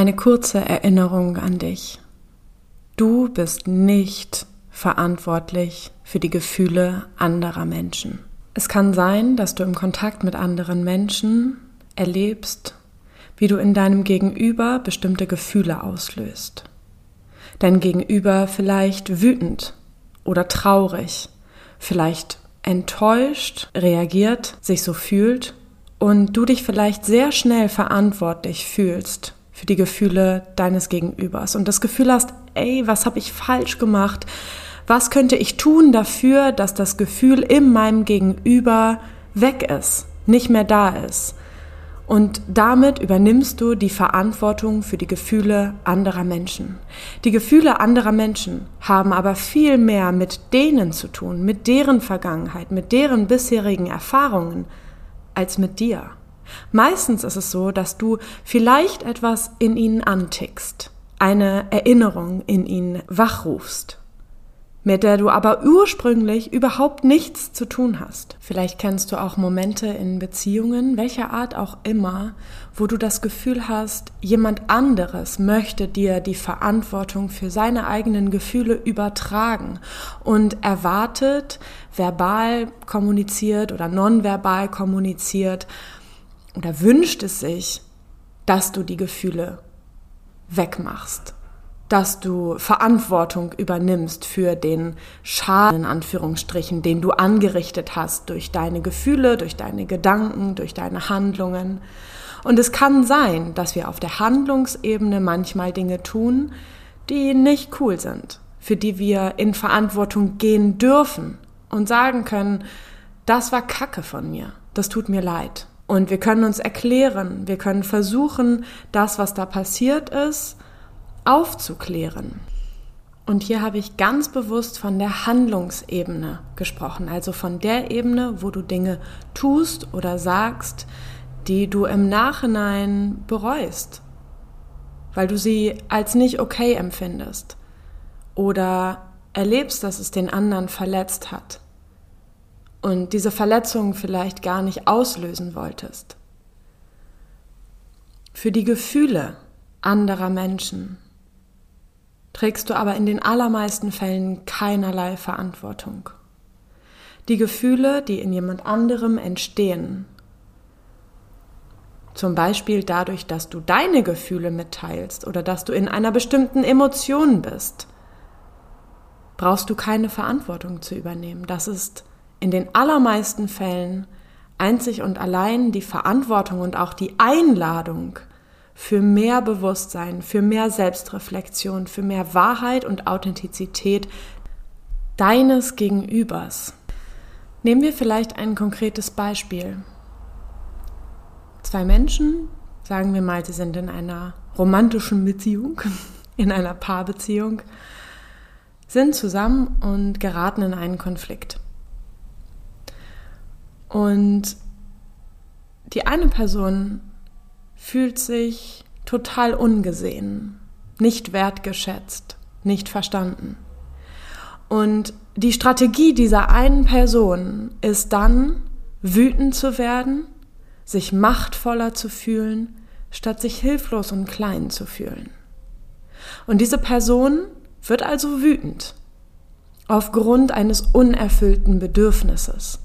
Eine kurze Erinnerung an dich. Du bist nicht verantwortlich für die Gefühle anderer Menschen. Es kann sein, dass du im Kontakt mit anderen Menschen erlebst, wie du in deinem Gegenüber bestimmte Gefühle auslöst. Dein Gegenüber vielleicht wütend oder traurig, vielleicht enttäuscht reagiert, sich so fühlt und du dich vielleicht sehr schnell verantwortlich fühlst für die Gefühle deines Gegenübers und das Gefühl hast, ey, was habe ich falsch gemacht? Was könnte ich tun dafür, dass das Gefühl in meinem Gegenüber weg ist, nicht mehr da ist? Und damit übernimmst du die Verantwortung für die Gefühle anderer Menschen. Die Gefühle anderer Menschen haben aber viel mehr mit denen zu tun, mit deren Vergangenheit, mit deren bisherigen Erfahrungen, als mit dir. Meistens ist es so, dass du vielleicht etwas in ihnen antickst, eine Erinnerung in ihnen wachrufst, mit der du aber ursprünglich überhaupt nichts zu tun hast. Vielleicht kennst du auch Momente in Beziehungen, welcher Art auch immer, wo du das Gefühl hast, jemand anderes möchte dir die Verantwortung für seine eigenen Gefühle übertragen und erwartet, verbal kommuniziert oder nonverbal kommuniziert, oder wünscht es sich, dass du die Gefühle wegmachst, dass du Verantwortung übernimmst für den Schaden, in Anführungsstrichen, den du angerichtet hast durch deine Gefühle, durch deine Gedanken, durch deine Handlungen. Und es kann sein, dass wir auf der Handlungsebene manchmal Dinge tun, die nicht cool sind, für die wir in Verantwortung gehen dürfen und sagen können, das war Kacke von mir, das tut mir leid. Und wir können uns erklären, wir können versuchen, das, was da passiert ist, aufzuklären. Und hier habe ich ganz bewusst von der Handlungsebene gesprochen, also von der Ebene, wo du Dinge tust oder sagst, die du im Nachhinein bereust, weil du sie als nicht okay empfindest. Oder erlebst, dass es den anderen verletzt hat und diese Verletzung vielleicht gar nicht auslösen wolltest. Für die Gefühle anderer Menschen trägst du aber in den allermeisten Fällen keinerlei Verantwortung. Die Gefühle, die in jemand anderem entstehen, zum Beispiel dadurch, dass du deine Gefühle mitteilst oder dass du in einer bestimmten Emotion bist, brauchst du keine Verantwortung zu übernehmen. Das ist in den allermeisten Fällen einzig und allein die Verantwortung und auch die Einladung für mehr Bewusstsein, für mehr Selbstreflexion, für mehr Wahrheit und Authentizität deines Gegenübers. Nehmen wir vielleicht ein konkretes Beispiel. Zwei Menschen, sagen wir mal, sie sind in einer romantischen Beziehung, in einer Paarbeziehung, sind zusammen und geraten in einen Konflikt. Und die eine Person fühlt sich total ungesehen, nicht wertgeschätzt, nicht verstanden. Und die Strategie dieser einen Person ist dann, wütend zu werden, sich machtvoller zu fühlen, statt sich hilflos und klein zu fühlen. Und diese Person wird also wütend aufgrund eines unerfüllten Bedürfnisses.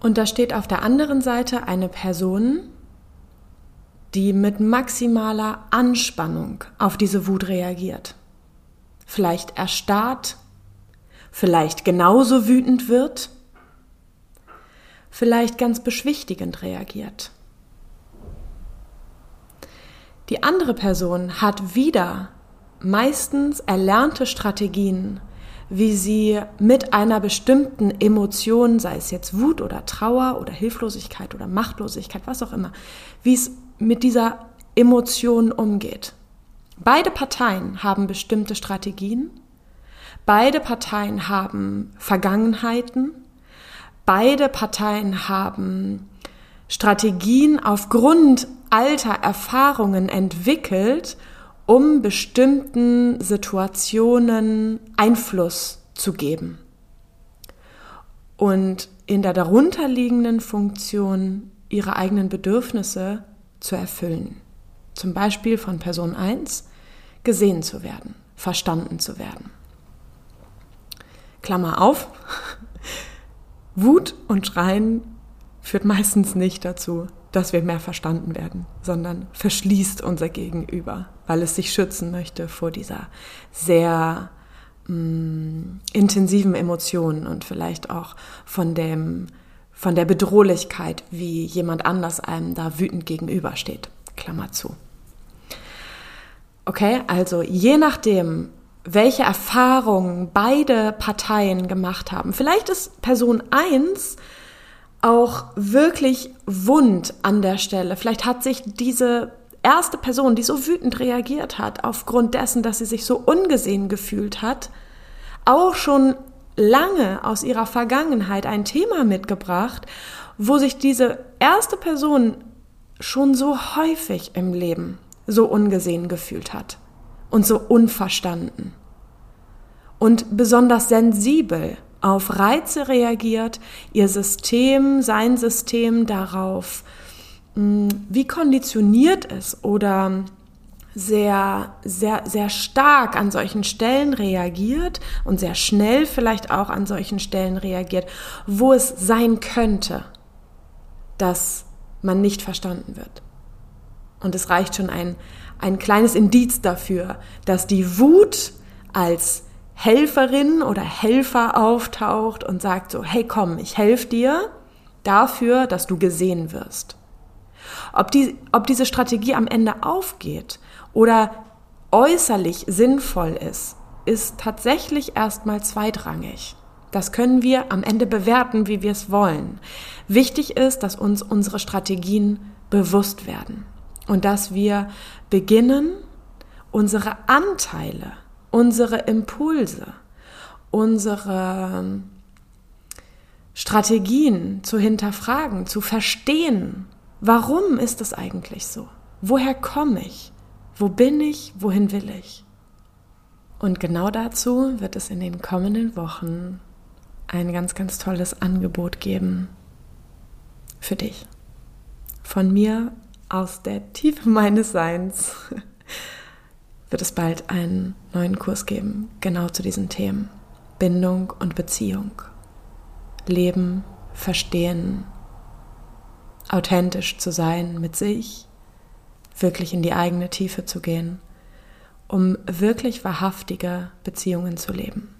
Und da steht auf der anderen Seite eine Person, die mit maximaler Anspannung auf diese Wut reagiert. Vielleicht erstarrt, vielleicht genauso wütend wird, vielleicht ganz beschwichtigend reagiert. Die andere Person hat wieder meistens erlernte Strategien, wie sie mit einer bestimmten Emotion, sei es jetzt Wut oder Trauer oder Hilflosigkeit oder Machtlosigkeit, was auch immer, wie es mit dieser Emotion umgeht. Beide Parteien haben bestimmte Strategien, beide Parteien haben Vergangenheiten, beide Parteien haben Strategien aufgrund alter Erfahrungen entwickelt, um bestimmten Situationen Einfluss zu geben. Und in der darunterliegenden Funktion ihre eigenen Bedürfnisse zu erfüllen, zum Beispiel von Person 1, gesehen zu werden, verstanden zu werden. Klammer auf, Wut und Schreien führt meistens nicht dazu, dass wir mehr verstanden werden, sondern verschließt unser Gegenüber, weil es sich schützen möchte vor dieser sehr mh, mm, intensiven Emotion und vielleicht auch von dem von der Bedrohlichkeit, wie jemand anders einem da wütend gegenübersteht. Klammer zu. Okay, also je nachdem, welche Erfahrungen beide Parteien gemacht haben. Vielleicht ist Person 1 auch wirklich wund an der Stelle. Vielleicht hat sich diese erste Person, die so wütend reagiert hat, aufgrund dessen, dass sie sich so ungesehen gefühlt hat, auch schon lange aus ihrer Vergangenheit ein Thema mitgebracht, wo sich diese erste Person schon so häufig im Leben so ungesehen gefühlt hat und so unverstanden und besonders sensibel auf Reize reagiert, ihr System, sein System darauf, hm, wie konditioniert es oder sehr, sehr, sehr stark an solchen Stellen reagiert und sehr schnell vielleicht auch an solchen Stellen reagiert, wo es sein könnte, dass man nicht verstanden wird. Und es reicht schon ein, ein kleines Indiz dafür, dass die Wut als Helferin oder Helfer auftaucht und sagt so, hey komm, ich helfe dir dafür, dass du gesehen wirst. Ob, die, ob diese Strategie am Ende aufgeht oder äußerlich sinnvoll ist, ist tatsächlich erstmal zweitrangig. Das können wir am Ende bewerten, wie wir es wollen. Wichtig ist, dass uns unsere Strategien bewusst werden und dass wir beginnen, unsere Anteile unsere Impulse, unsere Strategien zu hinterfragen, zu verstehen, warum ist es eigentlich so? Woher komme ich? Wo bin ich? Wohin will ich? Und genau dazu wird es in den kommenden Wochen ein ganz, ganz tolles Angebot geben für dich. Von mir aus der Tiefe meines Seins wird es bald einen neuen Kurs geben, genau zu diesen Themen. Bindung und Beziehung. Leben, verstehen, authentisch zu sein mit sich, wirklich in die eigene Tiefe zu gehen, um wirklich wahrhaftige Beziehungen zu leben.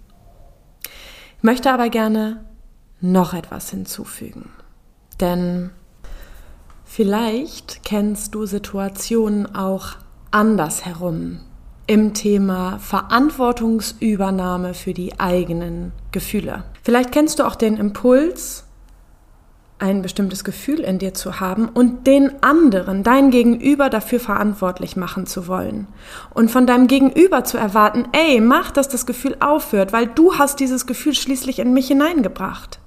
Ich möchte aber gerne noch etwas hinzufügen, denn vielleicht kennst du Situationen auch andersherum, im Thema Verantwortungsübernahme für die eigenen Gefühle. Vielleicht kennst du auch den Impuls, ein bestimmtes Gefühl in dir zu haben und den anderen, dein Gegenüber dafür verantwortlich machen zu wollen. Und von deinem Gegenüber zu erwarten, ey, mach, dass das Gefühl aufhört, weil du hast dieses Gefühl schließlich in mich hineingebracht.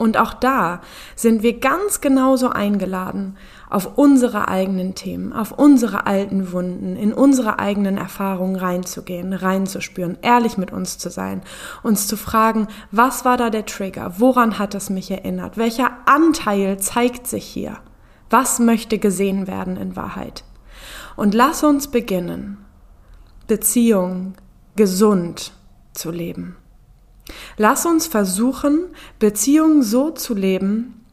Und auch da sind wir ganz genauso eingeladen, auf unsere eigenen Themen, auf unsere alten Wunden, in unsere eigenen Erfahrungen reinzugehen, reinzuspüren, ehrlich mit uns zu sein, uns zu fragen, was war da der Trigger, woran hat es mich erinnert, welcher Anteil zeigt sich hier, was möchte gesehen werden in Wahrheit. Und lass uns beginnen, Beziehung gesund zu leben. Lass uns versuchen, Beziehungen so zu leben,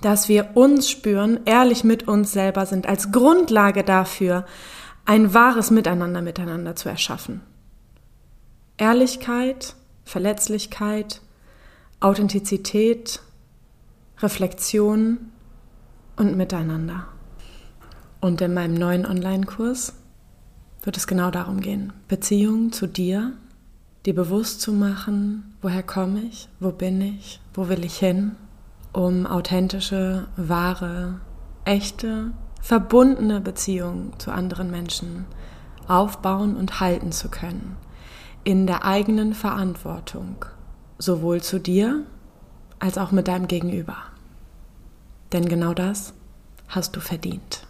dass wir uns spüren, ehrlich mit uns selber sind, als Grundlage dafür, ein wahres Miteinander miteinander zu erschaffen. Ehrlichkeit, Verletzlichkeit, Authentizität, Reflexion und Miteinander. Und in meinem neuen Online-Kurs wird es genau darum gehen, Beziehung zu dir dir bewusst zu machen, woher komme ich, wo bin ich, wo will ich hin, um authentische, wahre, echte, verbundene Beziehungen zu anderen Menschen aufbauen und halten zu können, in der eigenen Verantwortung, sowohl zu dir als auch mit deinem Gegenüber. Denn genau das hast du verdient.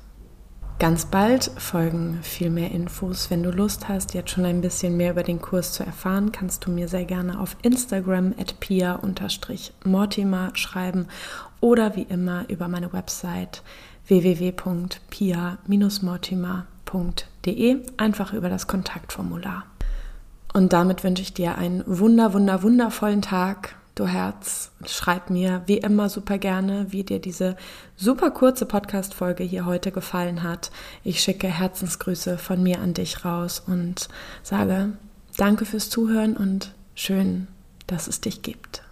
Ganz bald folgen viel mehr Infos. Wenn du Lust hast, jetzt schon ein bisschen mehr über den Kurs zu erfahren, kannst du mir sehr gerne auf Instagram at pia-mortimer schreiben oder wie immer über meine Website www.pia-mortimer.de, einfach über das Kontaktformular. Und damit wünsche ich dir einen wunder, wunder, wundervollen Tag, du Herz. Schreib mir wie immer super gerne, wie dir diese super kurze Podcast-Folge hier heute gefallen hat. Ich schicke Herzensgrüße von mir an dich raus und sage Danke fürs Zuhören und schön, dass es dich gibt.